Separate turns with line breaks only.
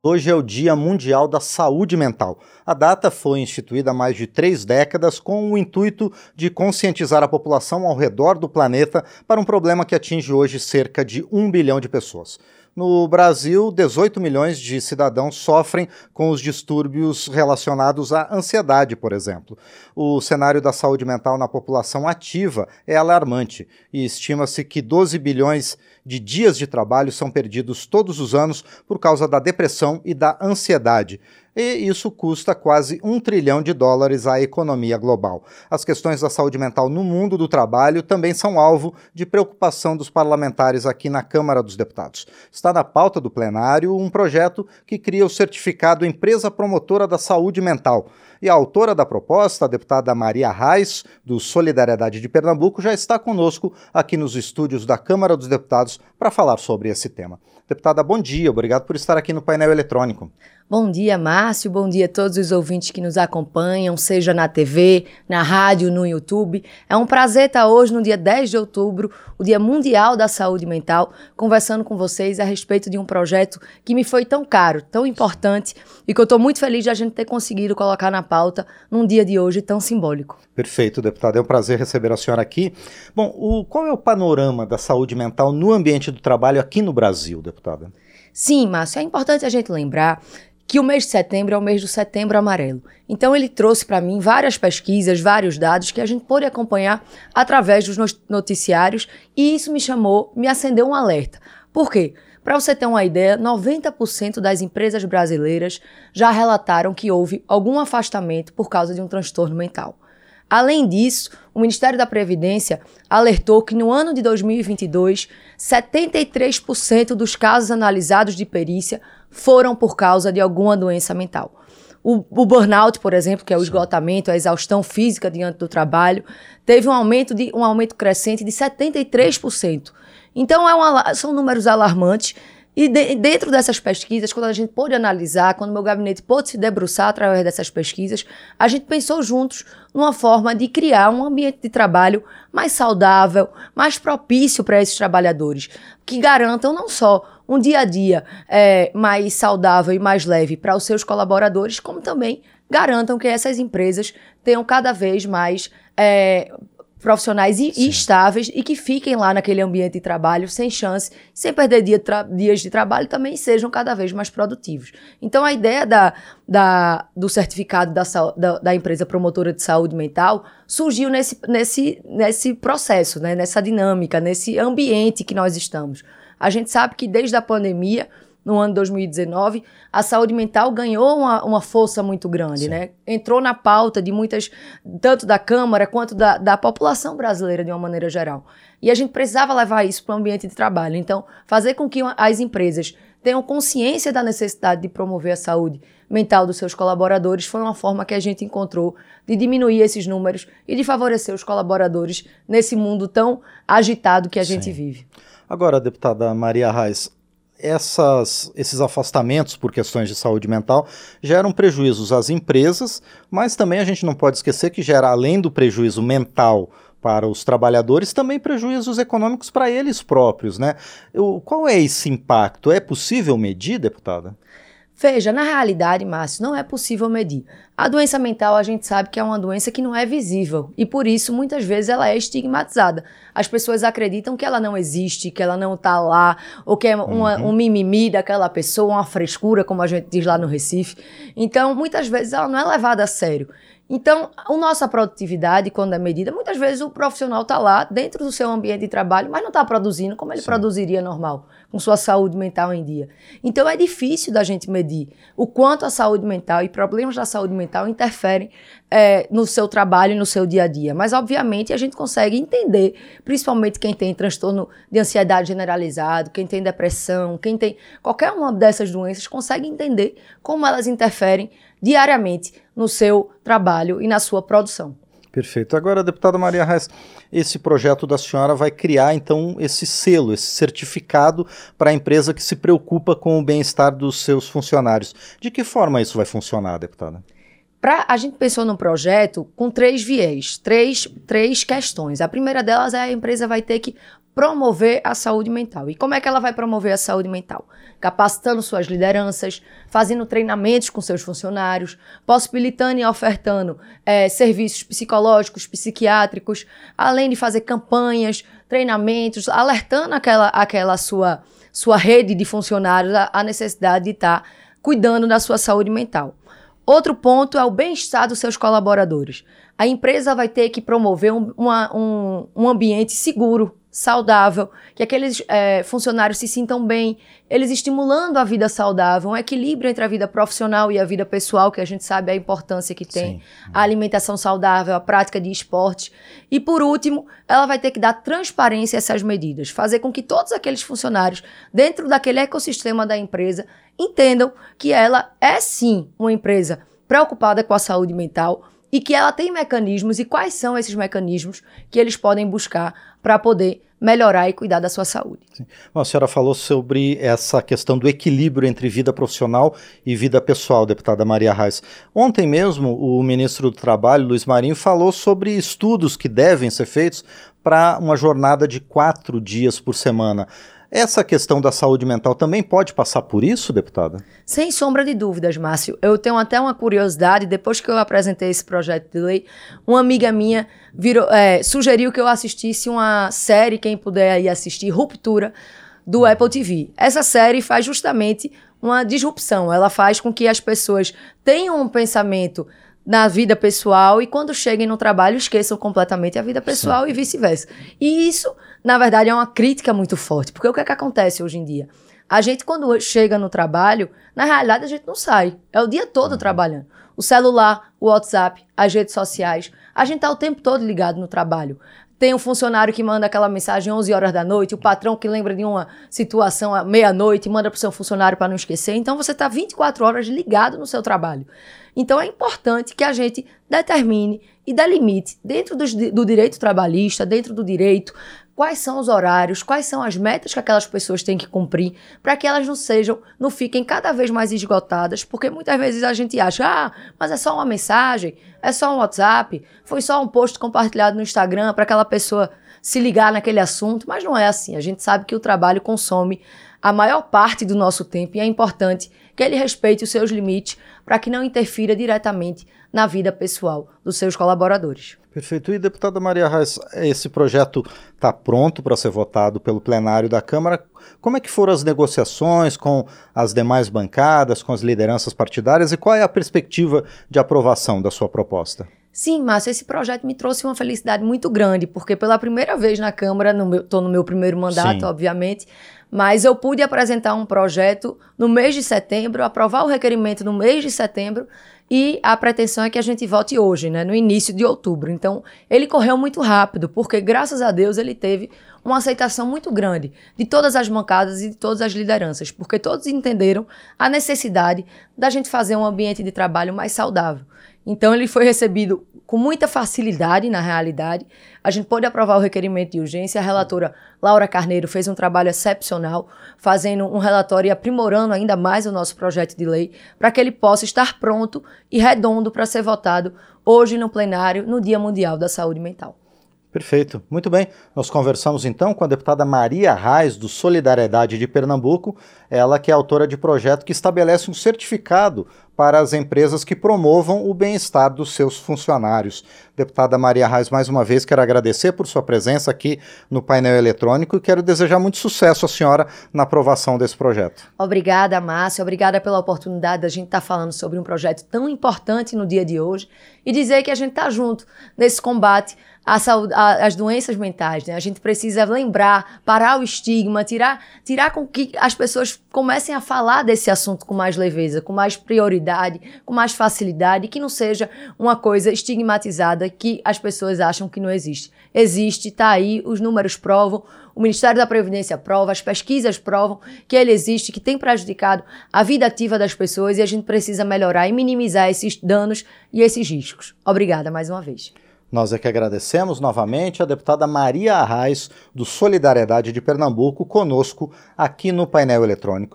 Hoje é o Dia Mundial da Saúde Mental. A data foi instituída há mais de três décadas com o intuito de conscientizar a população ao redor do planeta para um problema que atinge hoje cerca de um bilhão de pessoas. No Brasil, 18 milhões de cidadãos sofrem com os distúrbios relacionados à ansiedade, por exemplo. O cenário da saúde mental na população ativa é alarmante e estima-se que 12 bilhões de dias de trabalho são perdidos todos os anos por causa da depressão e da ansiedade e isso custa quase um trilhão de dólares à economia global. As questões da saúde mental no mundo do trabalho também são alvo de preocupação dos parlamentares aqui na Câmara dos Deputados. Está na pauta do plenário um projeto que cria o certificado Empresa Promotora da Saúde Mental. E a autora da proposta, a deputada Maria Reis, do Solidariedade de Pernambuco, já está conosco aqui nos estúdios da Câmara dos Deputados para falar sobre esse tema. Deputada, bom dia, obrigado por estar aqui no painel eletrônico.
Bom dia, Márcio. Bom dia a todos os ouvintes que nos acompanham, seja na TV, na rádio, no YouTube. É um prazer estar hoje, no dia 10 de outubro, o Dia Mundial da Saúde Mental, conversando com vocês a respeito de um projeto que me foi tão caro, tão importante e que eu estou muito feliz de a gente ter conseguido colocar na pauta num dia de hoje tão simbólico.
Perfeito, deputado. É um prazer receber a senhora aqui. Bom, o, qual é o panorama da saúde mental no ambiente do trabalho aqui no Brasil, deputada?
Sim, Márcio, é importante a gente lembrar que o mês de setembro é o mês do setembro amarelo. Então ele trouxe para mim várias pesquisas, vários dados que a gente pôde acompanhar através dos noticiários e isso me chamou, me acendeu um alerta. Por quê? Para você ter uma ideia, 90% das empresas brasileiras já relataram que houve algum afastamento por causa de um transtorno mental. Além disso, o Ministério da Previdência alertou que no ano de 2022, 73% dos casos analisados de perícia foram por causa de alguma doença mental. O, o, burnout, por exemplo, que é o esgotamento, a exaustão física diante do trabalho, teve um aumento, de, um aumento crescente de 73%. Então, é uma, são números alarmantes. E de, dentro dessas pesquisas, quando a gente pôde analisar, quando meu gabinete pôde se debruçar através dessas pesquisas, a gente pensou juntos numa forma de criar um ambiente de trabalho mais saudável, mais propício para esses trabalhadores, que garantam não só um dia a dia é, mais saudável e mais leve para os seus colaboradores, como também garantam que essas empresas tenham cada vez mais é, profissionais e, e, estáveis e que fiquem lá naquele ambiente de trabalho sem chance, sem perder dia dias de trabalho, também sejam cada vez mais produtivos. Então, a ideia da, da, do certificado da, da, da, empresa promotora de saúde mental surgiu nesse, nesse, nesse processo, né? nessa dinâmica, nesse ambiente que nós estamos. A gente sabe que desde a pandemia, no ano 2019, a saúde mental ganhou uma, uma força muito grande, Sim. né? Entrou na pauta de muitas, tanto da Câmara quanto da, da população brasileira de uma maneira geral. E a gente precisava levar isso para o ambiente de trabalho. Então, fazer com que as empresas tenham consciência da necessidade de promover a saúde mental dos seus colaboradores foi uma forma que a gente encontrou de diminuir esses números e de favorecer os colaboradores nesse mundo tão agitado que a Sim. gente vive.
Agora, deputada Maria Reis, essas, esses afastamentos por questões de saúde mental geram prejuízos às empresas, mas também a gente não pode esquecer que gera, além do prejuízo mental para os trabalhadores, também prejuízos econômicos para eles próprios. Né? O, qual é esse impacto? É possível medir, deputada?
Veja, na realidade, Márcio, não é possível medir. A doença mental a gente sabe que é uma doença que não é visível e por isso muitas vezes ela é estigmatizada. As pessoas acreditam que ela não existe, que ela não está lá, ou que é uma, uhum. um mimimi daquela pessoa, uma frescura, como a gente diz lá no Recife. Então, muitas vezes ela não é levada a sério. Então, a nossa produtividade, quando é medida, muitas vezes o profissional está lá dentro do seu ambiente de trabalho, mas não está produzindo como ele Sim. produziria normal, com sua saúde mental em dia. Então, é difícil da gente medir o quanto a saúde mental e problemas da saúde mental interferem é, no seu trabalho e no seu dia a dia. Mas, obviamente, a gente consegue entender, principalmente quem tem transtorno de ansiedade generalizado, quem tem depressão, quem tem qualquer uma dessas doenças, consegue entender como elas interferem diariamente no seu trabalho e na sua produção.
Perfeito. Agora, deputada Maria Reis, esse projeto da senhora vai criar, então, esse selo, esse certificado para a empresa que se preocupa com o bem-estar dos seus funcionários. De que forma isso vai funcionar, deputada?
Pra, a gente pensou num projeto com três viés, três, três questões. A primeira delas é a empresa vai ter que promover a saúde mental. E como é que ela vai promover a saúde mental? Capacitando suas lideranças, fazendo treinamentos com seus funcionários, possibilitando e ofertando é, serviços psicológicos, psiquiátricos, além de fazer campanhas, treinamentos, alertando aquela, aquela sua, sua rede de funcionários a, necessidade de estar tá cuidando da sua saúde mental. Outro ponto é o bem-estar dos seus colaboradores. A empresa vai ter que promover um, uma, um, um ambiente seguro saudável, que aqueles é, funcionários se sintam bem, eles estimulando a vida saudável, um equilíbrio entre a vida profissional e a vida pessoal, que a gente sabe a importância que tem, Sim. a alimentação saudável, a prática de esporte. E por último, ela vai ter que dar transparência a essas medidas, fazer com que todos aqueles funcionários, dentro daquele ecossistema da empresa, entendam que ela é sim uma empresa preocupada com a saúde mental, e que ela tem mecanismos e quais são esses mecanismos que eles podem buscar para poder melhorar e cuidar da sua saúde.
Bom, a senhora falou sobre essa questão do equilíbrio entre vida profissional e vida pessoal, deputada Maria Reis. Ontem mesmo, o ministro do Trabalho, Luiz Marinho, falou sobre estudos que devem ser feitos para uma jornada de quatro dias por semana. Essa questão da saúde mental também pode passar por isso, deputada?
Sem sombra de dúvidas, Márcio. Eu tenho até uma curiosidade. Depois que eu apresentei esse projeto de lei, uma amiga minha virou, é, sugeriu que eu assistisse uma série, quem puder aí assistir, Ruptura, do Apple TV. Essa série faz justamente uma disrupção. Ela faz com que as pessoas tenham um pensamento na vida pessoal e quando cheguem no trabalho esqueçam completamente a vida pessoal Sim. e vice-versa. E isso na verdade, é uma crítica muito forte. Porque o que é que acontece hoje em dia? A gente, quando chega no trabalho, na realidade a gente não sai. É o dia todo uhum. trabalhando. O celular, o WhatsApp, as redes sociais. A gente tá o tempo todo ligado no trabalho. Tem um funcionário que manda aquela mensagem 11 horas da noite, o patrão que lembra de uma situação à meia-noite manda para o seu funcionário para não esquecer. Então você está 24 horas ligado no seu trabalho. Então é importante que a gente determine e dê limite dentro do, do direito trabalhista, dentro do direito, quais são os horários, quais são as metas que aquelas pessoas têm que cumprir, para que elas não sejam, não fiquem cada vez mais esgotadas, porque muitas vezes a gente acha, ah, mas é só uma mensagem, é só um WhatsApp, foi só um post compartilhado no Instagram para aquela pessoa se ligar naquele assunto, mas não é assim. A gente sabe que o trabalho consome a maior parte do nosso tempo e é importante que ele respeite os seus limites para que não interfira diretamente na vida pessoal dos seus colaboradores.
Perfeito. E, deputada Maria Reis, esse projeto está pronto para ser votado pelo plenário da Câmara. Como é que foram as negociações com as demais bancadas, com as lideranças partidárias e qual é a perspectiva de aprovação da sua proposta?
Sim, Márcio, esse projeto me trouxe uma felicidade muito grande, porque pela primeira vez na Câmara, estou no, no meu primeiro mandato, Sim. obviamente, mas eu pude apresentar um projeto no mês de setembro, aprovar o requerimento no mês de setembro, e a pretensão é que a gente vote hoje, né, no início de outubro. Então, ele correu muito rápido, porque graças a Deus ele teve uma aceitação muito grande de todas as bancadas e de todas as lideranças, porque todos entenderam a necessidade da gente fazer um ambiente de trabalho mais saudável. Então, ele foi recebido com muita facilidade, na realidade. A gente pôde aprovar o requerimento de urgência. A relatora Laura Carneiro fez um trabalho excepcional, fazendo um relatório e aprimorando ainda mais o nosso projeto de lei, para que ele possa estar pronto e redondo para ser votado hoje no plenário, no Dia Mundial da Saúde Mental.
Perfeito. Muito bem. Nós conversamos então com a deputada Maria Reis, do Solidariedade de Pernambuco, ela que é autora de projeto que estabelece um certificado para as empresas que promovam o bem-estar dos seus funcionários. Deputada Maria Reis, mais uma vez quero agradecer por sua presença aqui no painel eletrônico e quero desejar muito sucesso à senhora na aprovação desse projeto.
Obrigada, Márcia. Obrigada pela oportunidade da gente estar tá falando sobre um projeto tão importante no dia de hoje e dizer que a gente está junto nesse combate a saúde, a, as doenças mentais. Né? A gente precisa lembrar, parar o estigma, tirar, tirar com que as pessoas comecem a falar desse assunto com mais leveza, com mais prioridade, com mais facilidade, que não seja uma coisa estigmatizada que as pessoas acham que não existe. Existe, está aí, os números provam, o Ministério da Previdência prova, as pesquisas provam que ele existe, que tem prejudicado a vida ativa das pessoas e a gente precisa melhorar e minimizar esses danos e esses riscos. Obrigada mais uma vez.
Nós é que agradecemos novamente a deputada Maria Arraes, do Solidariedade de Pernambuco, conosco aqui no painel eletrônico.